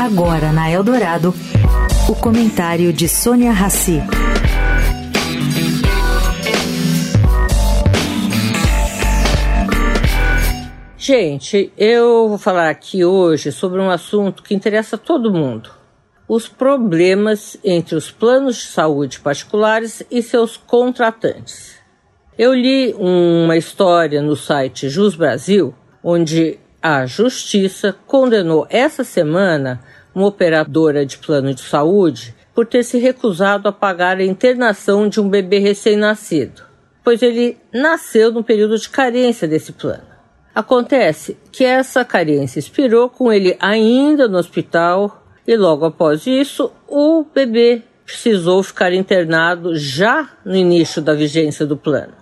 Agora na Eldorado, o comentário de Sônia Rassi. Gente, eu vou falar aqui hoje sobre um assunto que interessa todo mundo: os problemas entre os planos de saúde particulares e seus contratantes. Eu li uma história no site Jus Brasil, onde a Justiça condenou essa semana uma operadora de plano de saúde por ter se recusado a pagar a internação de um bebê recém-nascido, pois ele nasceu no período de carência desse plano. Acontece que essa carência expirou com ele ainda no hospital e logo após isso o bebê precisou ficar internado já no início da vigência do plano.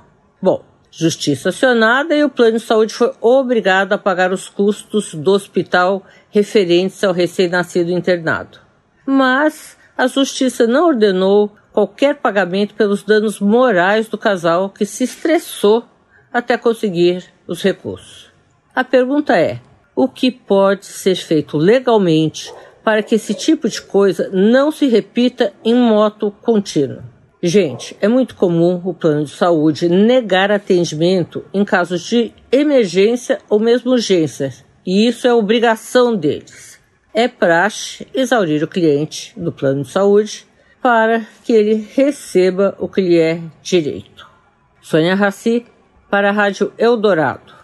Bom, justiça acionada e o plano de saúde foi obrigado a pagar os custos do hospital referentes ao recém-nascido internado. Mas a justiça não ordenou qualquer pagamento pelos danos morais do casal que se estressou até conseguir os recursos. A pergunta é: o que pode ser feito legalmente para que esse tipo de coisa não se repita em moto contínuo? Gente, é muito comum o plano de saúde negar atendimento em casos de emergência ou mesmo urgência, e isso é obrigação deles. É praxe exaurir o cliente do plano de saúde para que ele receba o que lhe é direito. Sônia Raci, para a Rádio Eldorado.